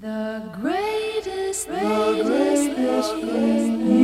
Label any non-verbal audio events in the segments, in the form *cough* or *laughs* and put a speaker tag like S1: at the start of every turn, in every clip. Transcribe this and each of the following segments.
S1: The greatest, the greatest thing. you'll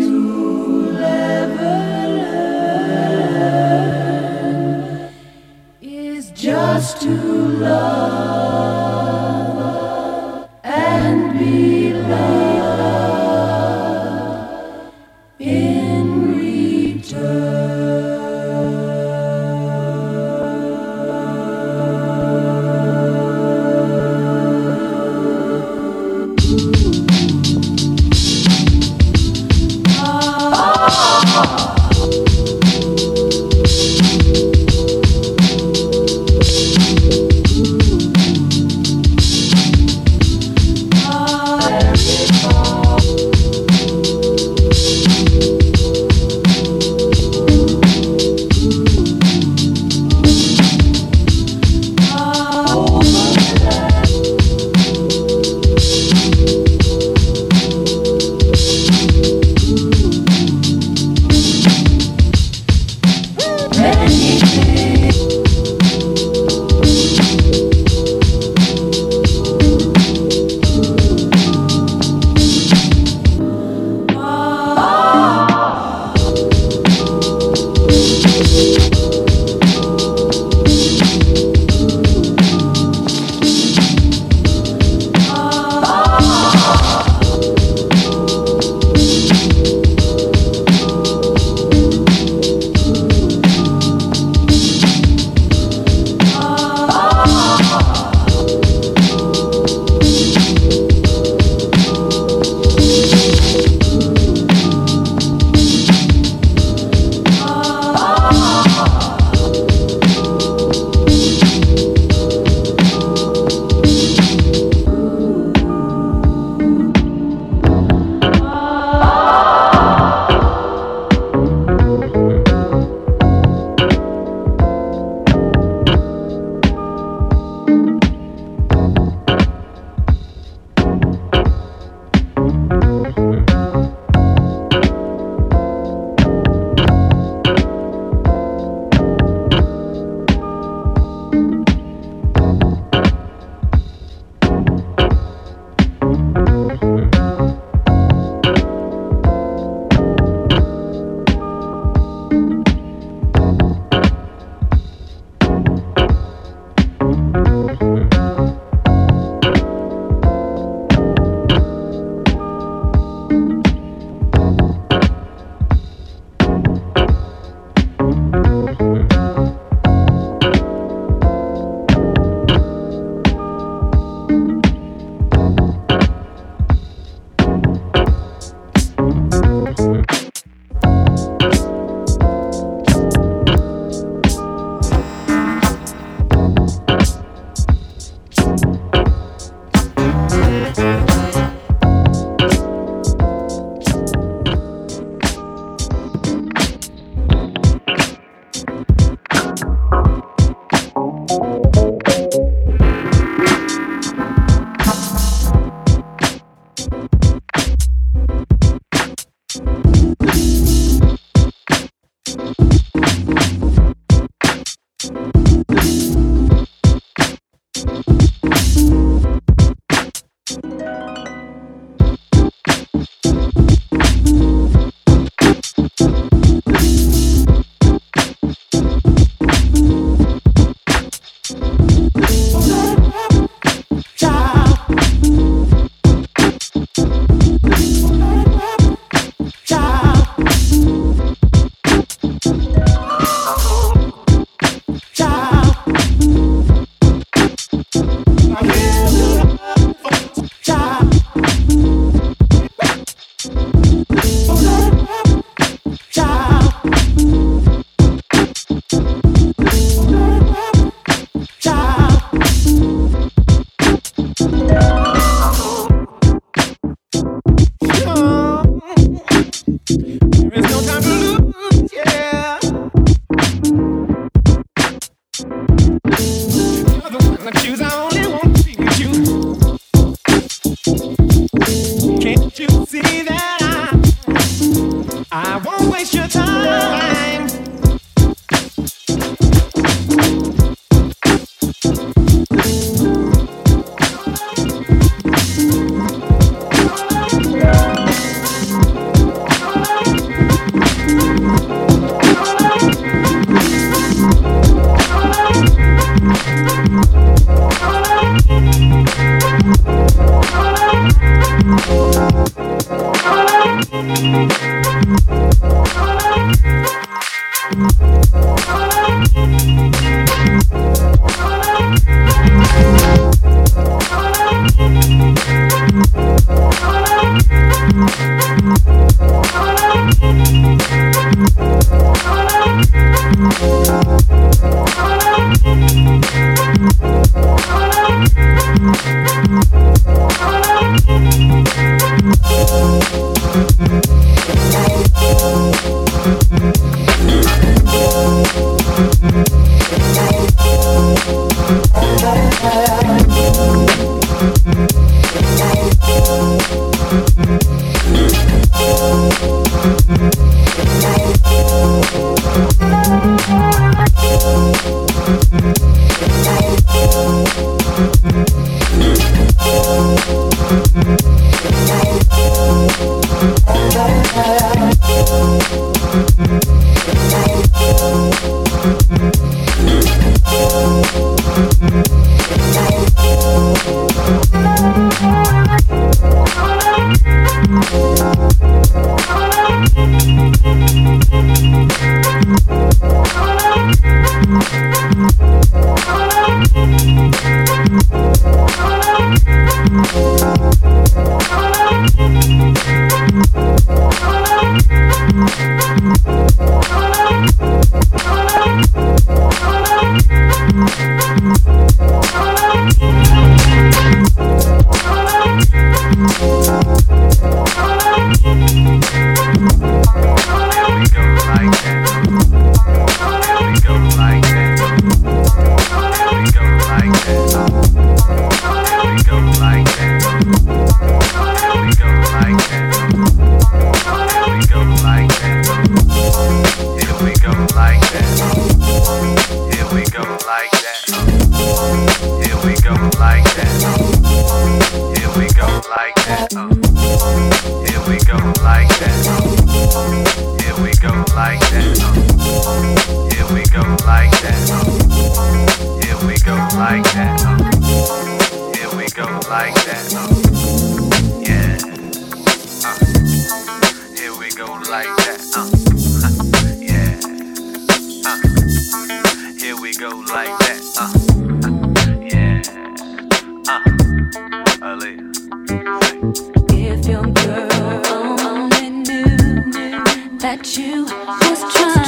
S2: Won't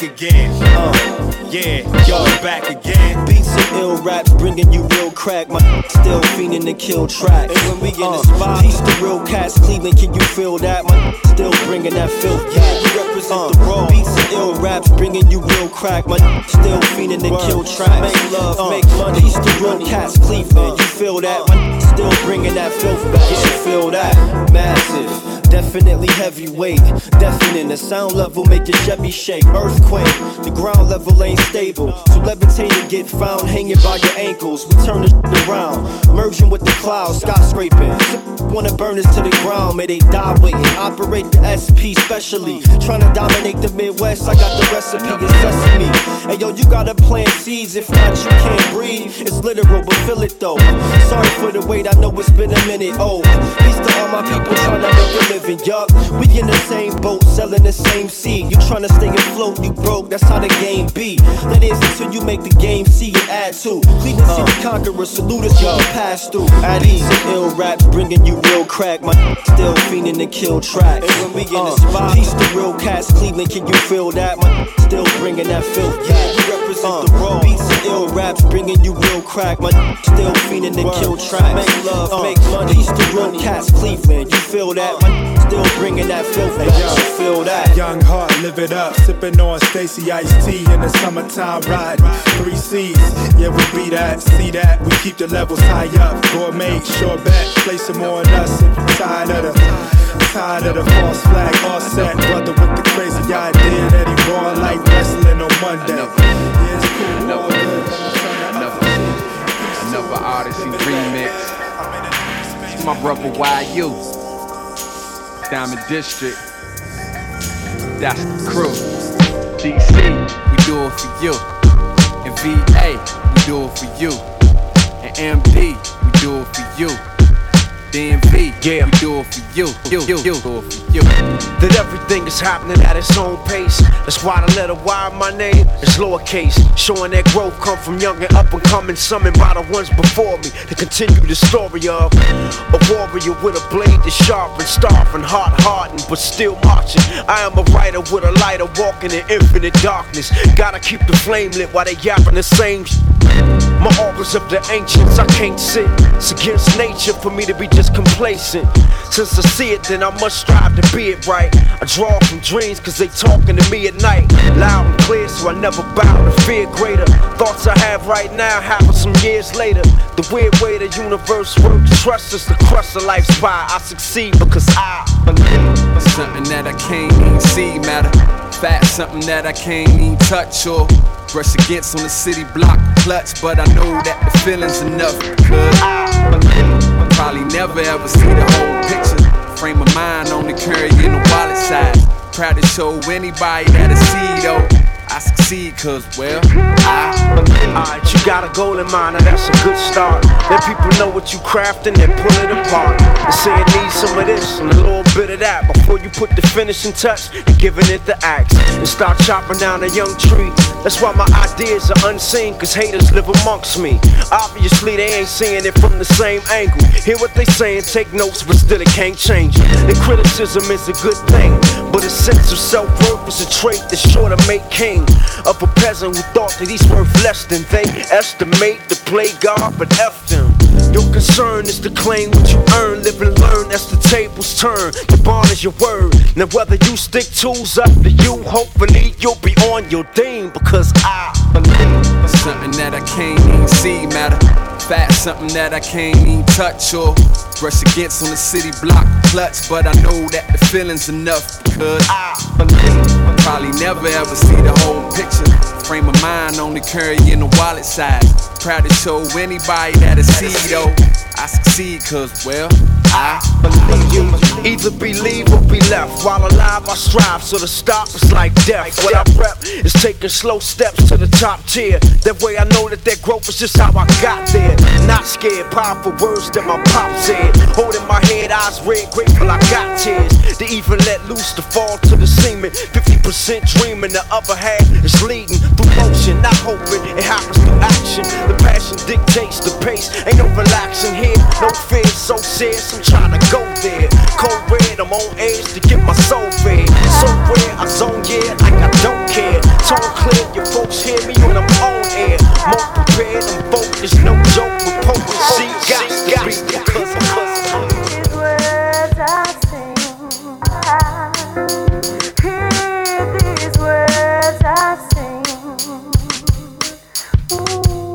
S2: back again. Uh, yeah, yo, back again.
S3: Beats and ill raps bringing you real crack. My *laughs* still fiending to kill tracks. And when we in the uh, spot, piece the real cats. Cleveland, can you feel that? My still bringing that filth. Yeah, you represent the raw. Beats and ill raps bringing you real crack. My still fiending to kill tracks. Make love, make money. Piece the real cats. Cleveland, you feel that? My still bringing that filth back. Yeah, you feel that? Massive. Definitely heavyweight, deafening. The sound level make your Chevy shake. Earthquake, the ground level ain't stable. So levitating get found hanging by your ankles. We turn it around, merging with the clouds, skyscraping. Wanna burn us to the ground, may they die waiting. Operate the SP specially, trying to dominate the Midwest. I got the recipe, it's sesame. Hey yo, you gotta plant seeds, if not you can't breathe. It's literal, but feel it though. Sorry for the wait, I know it's been a minute. Oh, peace to all my people trying to make a living. Yup, we in the same boat, selling the same seed. You trying to stay afloat, you broke. That's how the game be. That is until you make the game see and add to. Cleveland City uh. Conqueror, salute us, y'all pass through. At ease, ill raps bringing you real crack. My still fiending to kill tracks. And when we in the uh. spot, piece the real cats. Cleveland, can you feel that? My still bringing that filth. Yeah, we represent uh. the raw. Beats ill raps bringing you real crack. My *laughs* still fiending to kill tracks. Make love, make money. Piece the real cats. Cleveland, you feel that? My *laughs* still bringing that filth back. You feel that?
S4: Young heart, live it up. Sipping on Stacy iced tea in the summertime riding. Three C's, yeah, we be that. See that? We keep the levels high up. Gourmet, sure bet. Place some more on us if you're tired of the. Tired of the false flag, all set. Brother with the crazy idea that he raw like wrestling on Monday. All good.
S5: Another Oddisee remix. It's my brother YU. Diamond District. That's the crew. DC, we do it for you. And VA, we do it for you. And MD, we do it for you. DMV,
S6: Yeah.
S5: we do it for you. You, you, you, do it for you.
S6: that everything is happening at its own pace. That's why the letter Y in my name is lowercase, showing that growth come from young and up and coming, summoned by the ones before me to continue the story of a warrior with a blade that's sharp and starving, heart hardened, but still marching. I am a writer with a lighter, walking in infinite darkness. Gotta keep the flame lit while they yapping the same. My aura's of the ancients, I can't sit. It's against nature for me to be just complacent. Since I see it, then I must strive to be it right. I draw from dreams, cause they talking to me at night. Loud and clear, so I never bow to fear greater. Thoughts I have right now happen some years later. The weird way the universe works, trust is the crust of life's pie. I succeed because I believe.
S5: Something that I can't even see matter. Fat, something that I can't even touch or brush against on the city block clutch. But I know that the feeling's enough. Cause I probably never ever see the whole picture. Frame of mind only carrying the wallet size. Proud to show anybody that I see though. I succeed cause, well, I
S6: Alright, you got a goal in mind, now that's a good start. Let people know what you crafting and pull it apart. And say it needs some of this and a little bit of that before you put the finishing touch and giving it the axe. And start chopping down a young tree. That's why my ideas are unseen, cause haters live amongst me. Obviously, they ain't seeing it from the same angle. Hear what they saying, take notes, but still it can't change it. Criticism is a good thing, but a sense of self worth is a trait that's sure to make king of a peasant who thought that he's worth less than they estimate to play God, but F them. Your concern is to claim what you earn, live and learn as the tables turn. The bond is your word. Now, whether you stick tools up to you, hopefully you'll be on your theme because I
S5: Fat, something that I can't even touch or brush against on the city block clutch. But I know that the feeling's enough because I. Probably never ever see the whole picture. Frame of mind only carry in the wallet size. Proud to show anybody that I see though. I succeed cause, well, I believe
S6: you either believe or be left. While alive, I strive, so to stop is like death. What I rep is taking slow steps to the top tier. That way I know that that growth is just how I got there. Not scared, powerful words that my pop said. Holding my head, eyes red, grateful I got tears. To even let loose to fall to the semen. 50% dreaming, the other half is leading through motion, not hoping it happens through action. The passion dictates the pace, ain't no relaxing here. No fear, so serious, I'm trying to go there. Cold red, I'm on edge to get my soul fed. So rare, I zone, yeah, like I don't care. Tone clear, your folks hear me when I'm on air. More prepared, I'm focused, no joke with potency. Got, got, because I'm
S7: These words I sing, I hear these words I sing. *laughs* Ooh.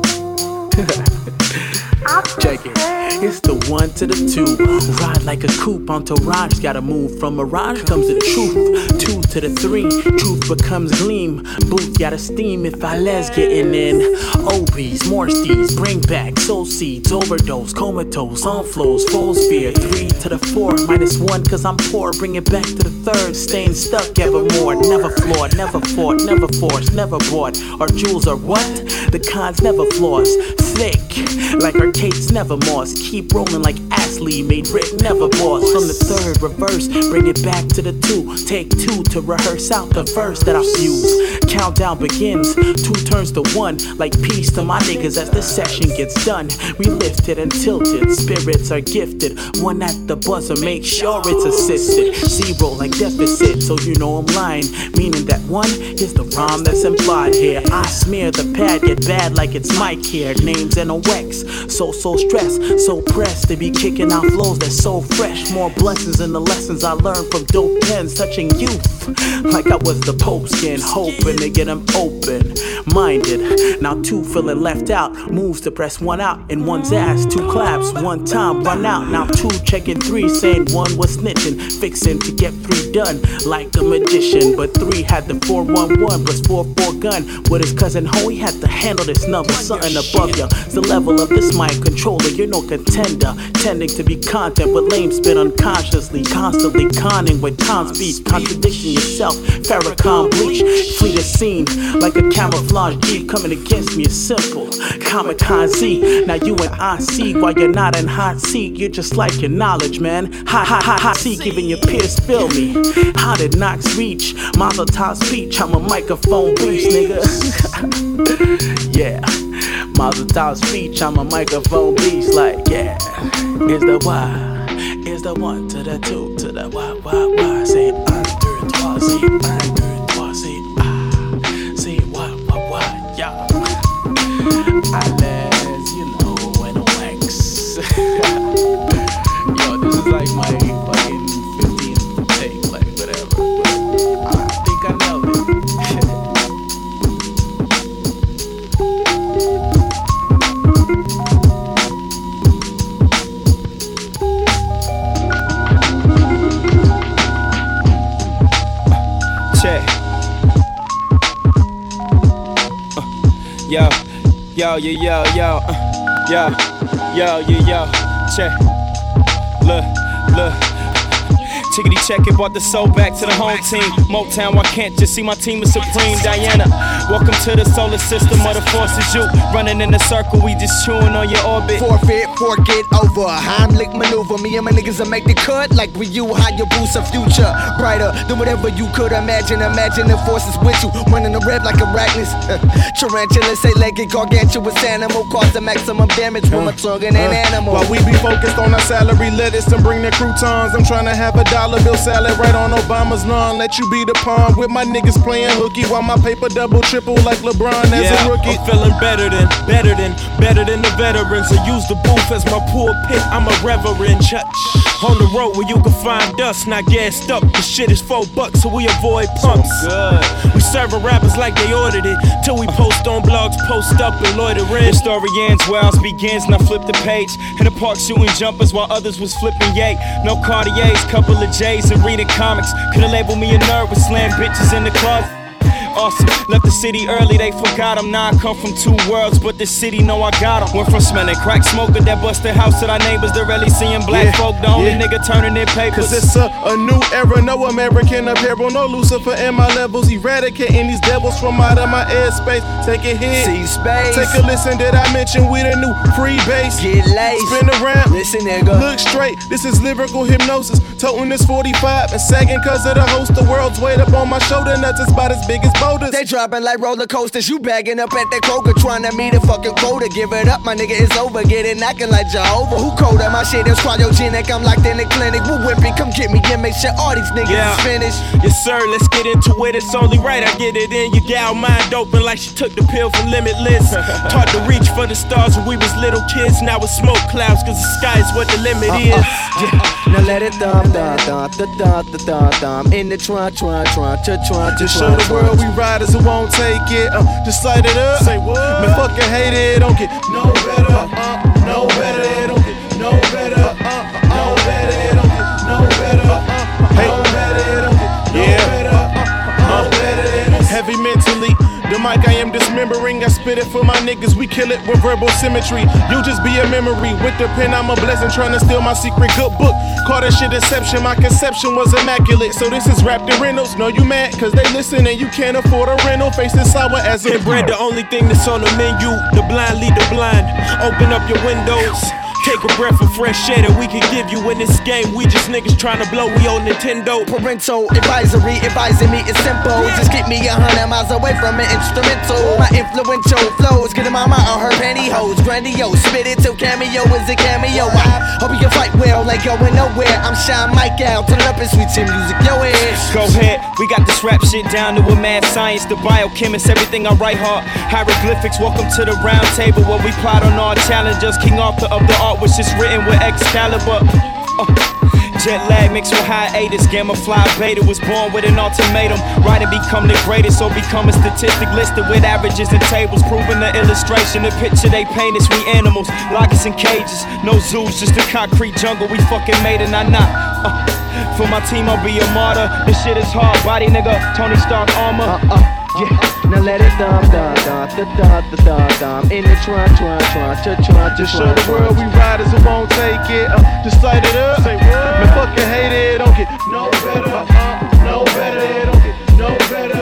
S7: I
S8: Check it. It's the one to the two. Ride like a coupe on Raj. Gotta move from mirage comes the truth. Two to the three. Truth becomes gleam. Booth gotta steam if I les getting in. Obies, more bring back soul seeds, overdose, comatose, on flows, full sphere. Three to the four, minus one, cause I'm poor. Bring it back to the third. Staying stuck evermore. Never flawed, never fought, never forced, never bought. Our jewels are what? The cons never flaws. Thick, like arcades, never moss. Keep rolling like Ashley made Rick never boss. From the third reverse, bring it back to the two. Take two to rehearse out the verse that I fuse. Countdown begins, two turns to one. Like peace to my niggas as the session gets done. We lifted and tilted, spirits are gifted. One at the buzzer, make sure it's assisted. Zero like deficit, so you know I'm lying. Meaning that one is the rhyme that's implied here. I smear the pad, get bad like it's Mike here. Names and a wax, so so stressed, so pressed to be kicking out flows that's so fresh. More blessings in the lessons I learned from dope pens touching youth. Like I was the Pope skin, hoping to get them open minded. Now two feeling left out, moves to press one out in one's ass. Two claps, one time run out. Now two checking three, saying one was snitching, fixing to get three done like a magician. But three had the 411 plus 4 4 gun. With his cousin Ho, he had to handle this number, something above ya. It's the level of this mic controller, you're no contender. Tending to be content, with lame spit unconsciously, constantly conning with time speed, contradicting yourself. Farrakhan bleach, flee the scene like a camouflage jeep coming against me is simple. Kamikaze, now you and I see why you're not in hot seat, you're just like your knowledge, man. Hot, hot, hot, hot seat, giving your peers feel me. How did Knox reach? Mazel tov speech, I'm a microphone beast, nigga. *laughs* yeah, Mazel tov speech, I'm a microphone beast, like, yeah. Is the why, is the one to the two to the why, why, why. Say un, deux, trois, say un, deux, trois, say ah. Say why, why, why, let you know when wax. *laughs* Yo, this is like my
S2: yo, yo, yo, yo, yo, uh, yo, yo, yo, yo, check. Look, look. Chickity check it, brought the soul back to the home team. Motown, I can't just see my team is supreme. Diana, welcome to the solar system of the forces. You running in a circle, we just chewing on your orbit.
S9: Forfeit, forget over. Heimlich maneuver. Me and my niggas will make the cut like we you. How you boost a future brighter than whatever you could imagine. Imagine the forces with you. Running the red like arachnids. *laughs* Tarantula, say legged, gargantuous animal. Cause the maximum damage when my tongue and an animal.
S4: While we be focused on our salary lettuce and bring the croutons, I'm trying to have a dollar bill salad right on Obama's lawn. Let you be the pawn with my niggas playing hooky while my paper double triple like LeBron as
S2: yeah,
S4: a rookie.
S2: I'm feeling better than, better than, better than the veterans. I use the booth as my pulpit. I'm a reverend. Church.
S10: On the road where you can find us, not gassed up. The shit is four bucks, so we avoid pumps.
S11: So Good.
S10: We serving rappers like they ordered it. Till we post on blogs, post up and loiter in.
S11: The story ends where ours begins, now flip the page. In the park shooting jumpers while others was flipping yay. No Cartiers, couple of J's and reading comics. Could've labeled me a nerd with slam bitches in the closet. Awesome. Left the city early, they forgot him. Now I come from two worlds, but the city know I got him. Went from smelling crack smoker that busted house to our neighbors. They're really seeing black
S12: Yeah,
S11: folk. The only
S12: yeah.
S11: nigga turning their papers.
S12: Cause it's a, a new era, no American apparel, no Lucifer in my levels, eradicating these devils from out of my airspace. Take a hit,
S9: See space.
S12: take a listen. Did I mention we the new free base?
S9: Get laced.
S12: Spin around,
S9: Listen, nigga.
S12: look straight. This is lyrical hypnosis. Toting this 45 and sagging cause of the host. The world's weight up on my shoulder, nuts is about as big as boulders.
S9: They dropping like roller coasters. You bagging up at that Kroger, trying to meet a fucking quota. Give it up, my nigga, it's over. Get it knocking like Jehovah. Who colder? My shit is cryogenic. I'm locked in the clinic. Woo whippy, come get me and make sure all these niggas
S10: Yeah.
S9: is finished.
S10: Yes, sir, let's get into it. It's only right I get it in. Your gal mind open like she took the pill from Limitless. *laughs* Taught to reach for the stars when we was little kids. Now it's smoke clouds, cause the sky is what the limit uh, is.
S9: Uh, yeah. Now let it thump, thump, thump, thump, thump, thump, thump. In the trunk, trunk, trunk, trunk, trunk, trunk,
S12: show the world we riders who won't take it. Uh, just light it up. Say what? Man, fucking hate it. Don't get no better. Uh, no better. It don't get no better. Uh, no better. It don't get no better. Uh, no better. Don't get no
S10: Yeah.
S12: better. Uh, no better. It don't- Heavy mentally. The mic I am dismembering, I spit it for my niggas. We kill it with verbal symmetry. You just be a memory. With the pen, I'm a blessing, trying to steal my secret good book. Call that shit deception. My conception was immaculate. So this is Raptor Reynolds. No, you mad, cause they listen and you can't afford a rental. Face is sour as a
S10: bread, the only thing that's on the menu. The blind lead the blind. Open up your windows. Take a breath of fresh air that we can give you in this game. We just niggas trying to blow. We on Nintendo.
S9: Parental advisory advising me is simple. Just keep me a hundred miles away from an instrumental. My influential flows, get in my mind on her pantyhose. Grandiose, spit it till cameo is a cameo. I hope you can fight well, like going nowhere. I'm Sean Mike out, turn it up and sweet chin music, yo ass.
S11: Go ahead, we got this rap shit down to a mad science. The biochemist, everything I write hard. Hieroglyphics, welcome to the round table where we plot on our challenges. King Arthur of the art was just written with Excalibur. Uh, jet lag mixed with hiatus. Gamma fly beta was born with an ultimatum. Write and become the greatest or become a statistic listed with averages and tables. Proving the illustration, the picture they paint is we animals. Lock us in cages, no zoos, just a concrete jungle. We fucking made it, not not. Uh, for my team, I'll be a martyr. This shit is hard, body nigga. Tony Stark armor.
S9: Uh, yeah. Now let it thump, thump, thump, thump, thump, thump, thump. In the trunk, trunk, trunk, trunk, trunk,
S12: Just show the world we riders who won't take it. Uh, just light it up. Say what? Man, fucking hate it. Don't get no better. Uh, no better. Don't get no better.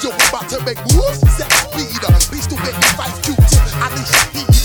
S13: Yo, about to make moves, set speed. Beast to make me fight Q-tip, Alicia Heed.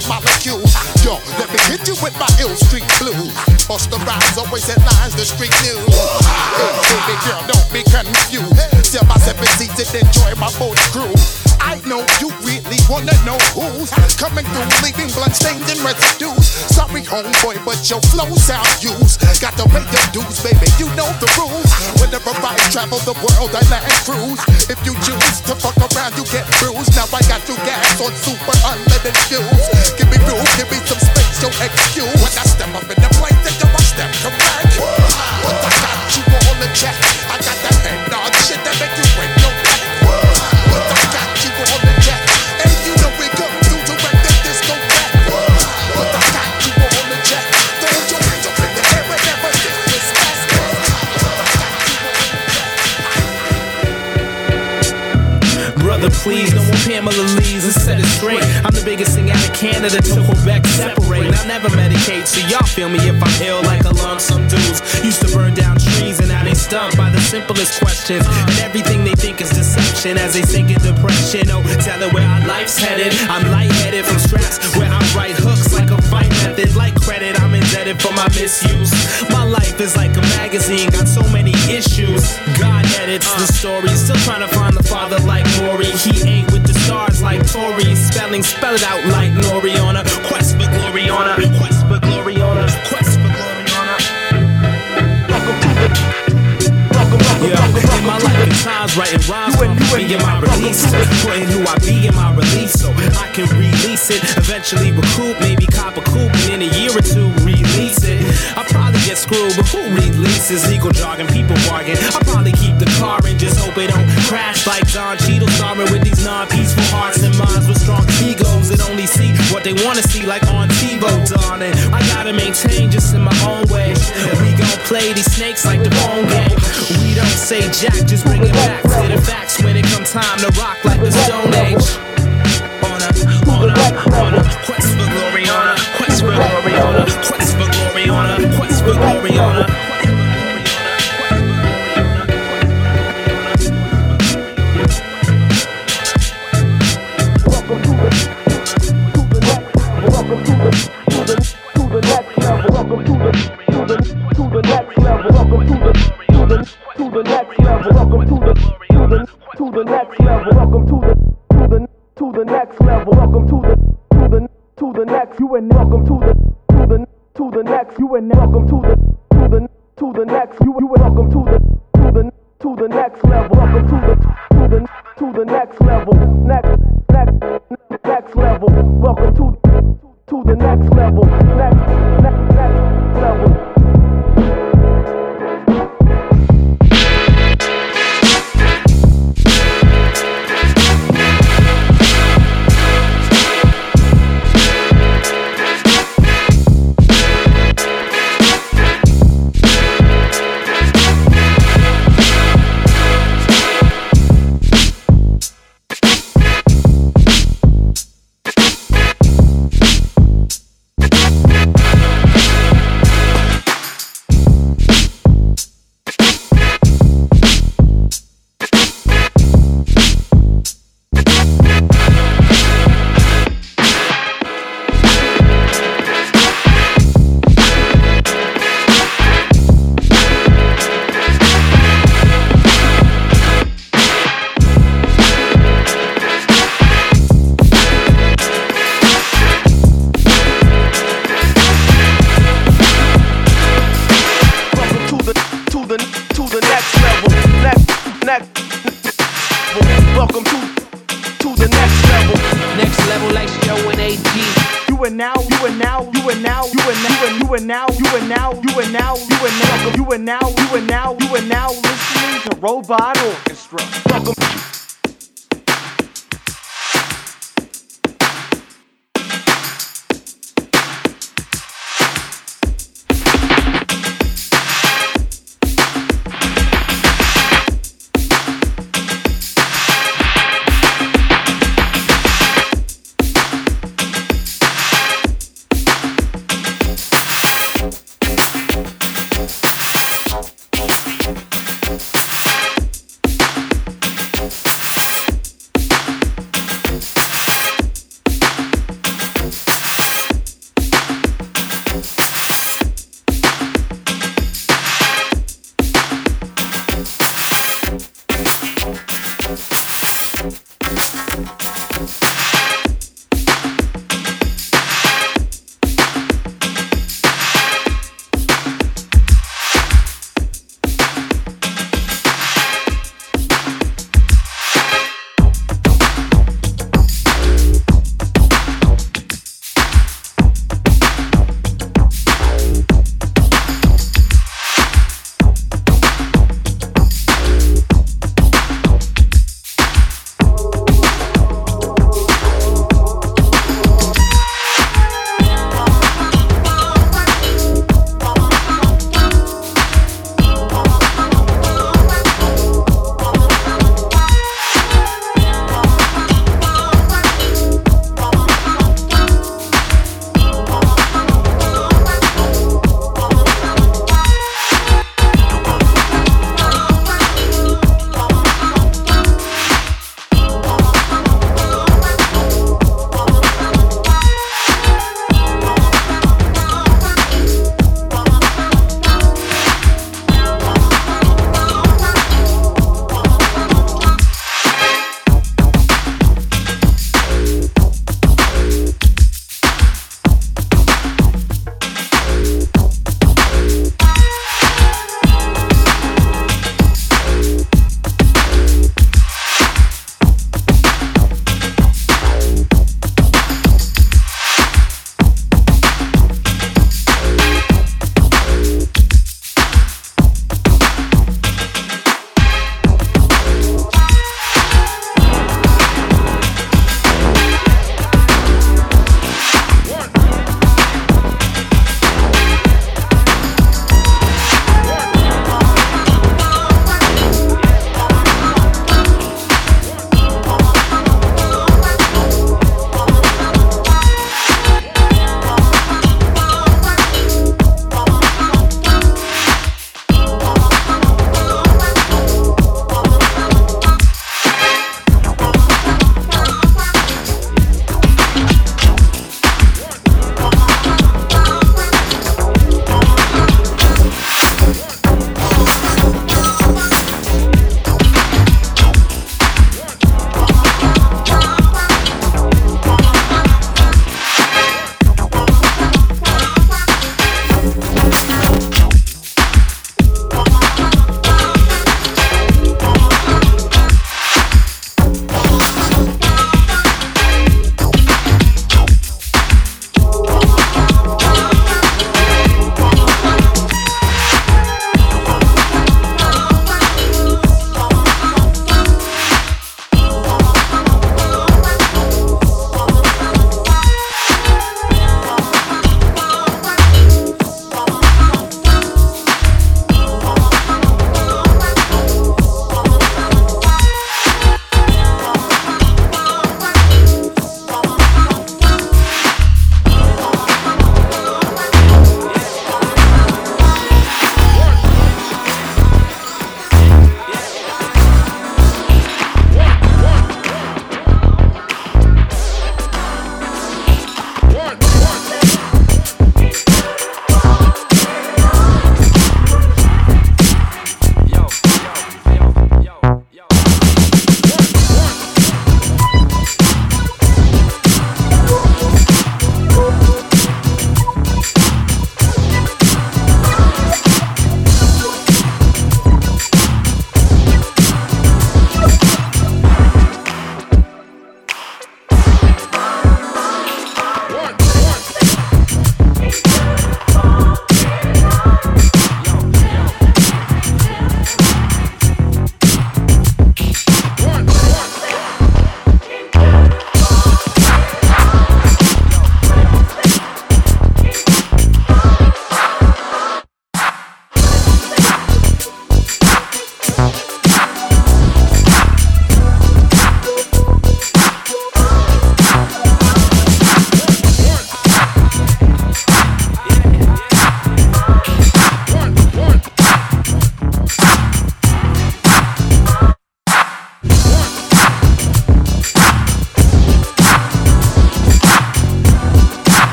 S13: To molecules. Yo, let me hit you with my ill street blues. Bust the rhymes, always headlines, the street news. Hey, baby girl, don't be confused. Tell my seven seats and enjoy my boat crew. I know you really wanna know who's coming through, leaving blood stains and residues. Sorry, homeboy, but your flow sound used. Got to pay your dues, baby. You know the rules. Whenever I travel the world, I land cruise. If you choose to fuck around, you get bruised. Now I got you gas on super unleaded fuels.
S14: So y'all feel me if I'm ill like a lump. Some dudes used to burn down trees and now they stumped by the simplest questions. And everything they think is deception as they sink in depression. Oh, tell it where our life's headed. I'm lightheaded from straps where I write hooks like a fight method. Like credit, I'm indebted for my misuse. My life is like a magazine, got so many issues. God edits the story, still trying to find the father like Maury. He ain't with the stars like Tory. Spelling, spell it out like Nori on a quest for glory on a quest writing rhymes for me in my release, putting who I be in my release, so I can release it. Eventually recoup, maybe cop a coupe, and in a year or two release it. I probably get screwed, but who releases legal jargon? People bargain. I probably keep the car and just hope it don't crash like Don Cheadle starring with these non-peaceful hearts and minds with strong egos that only see what they wanna see, like on TiVo, darling. I gotta maintain just in my own way. We gon' play these snakes like the phone game. We don't say jack, just bring it back to the facts when it comes time to rock like the Stone Age. On a, on a, on a quest for glory, on a quest for glory, on a quest for glory, on a quest for glory, on a.
S15: Welcome to the to the to the next level. Welcome to
S16: the to the to the next level. Welcome to the to the to the next level. Welcome to the to the to the
S17: next You you welcome to
S16: the to the to the next level. Welcome to the to the to the next level. Next next next level. Welcome to the next, next, next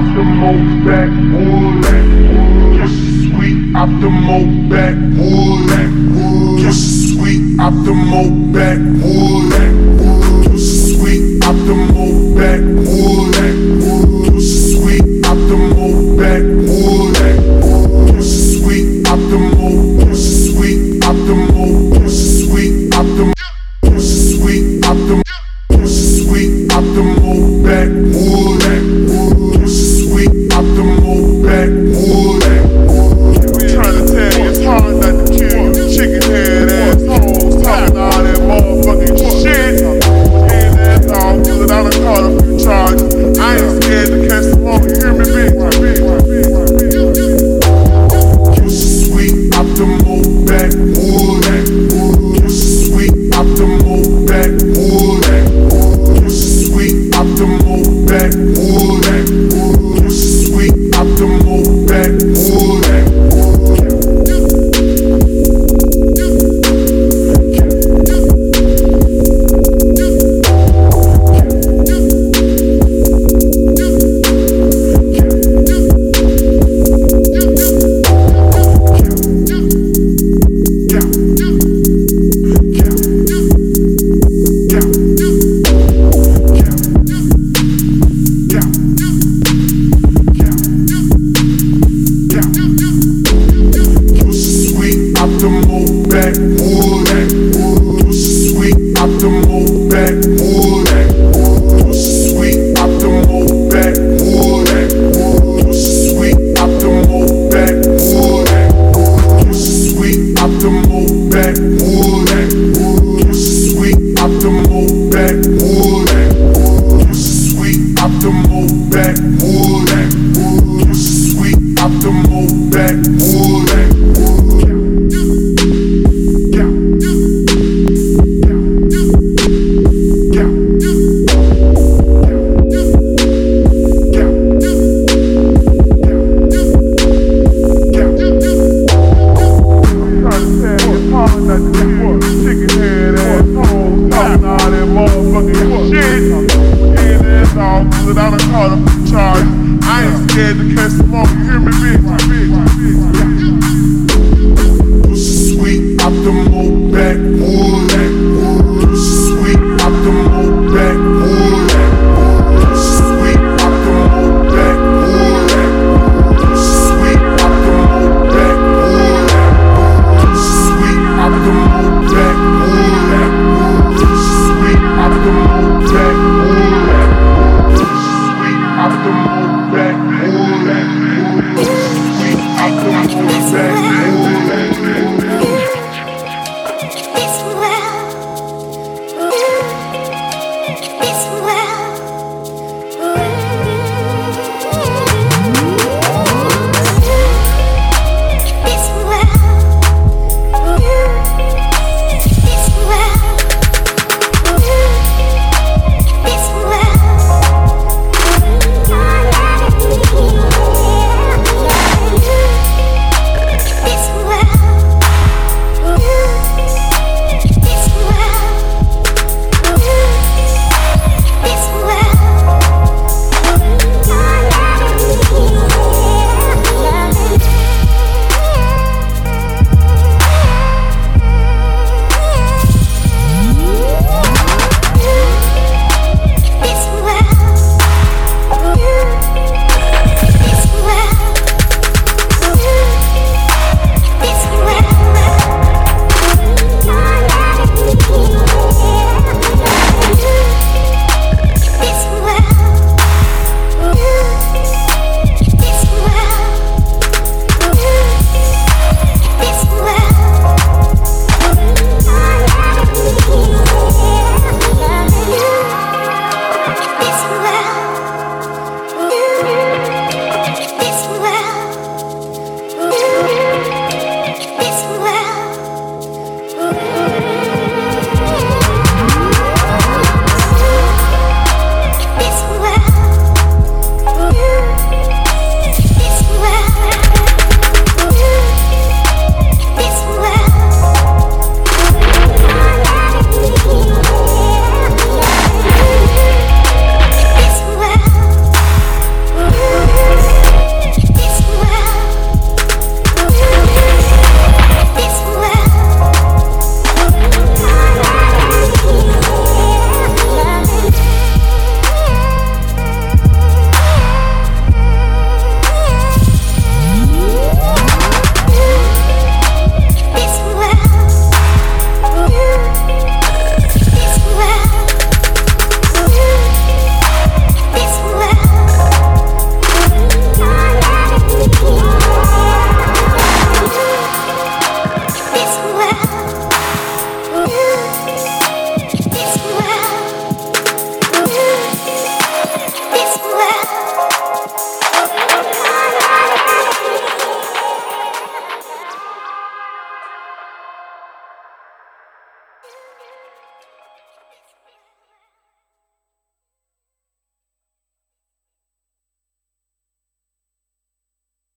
S16: optimal backwood. Yes, sweet optimal backwood. Yes, sweet optimal backwood. Sweet optimal backwood.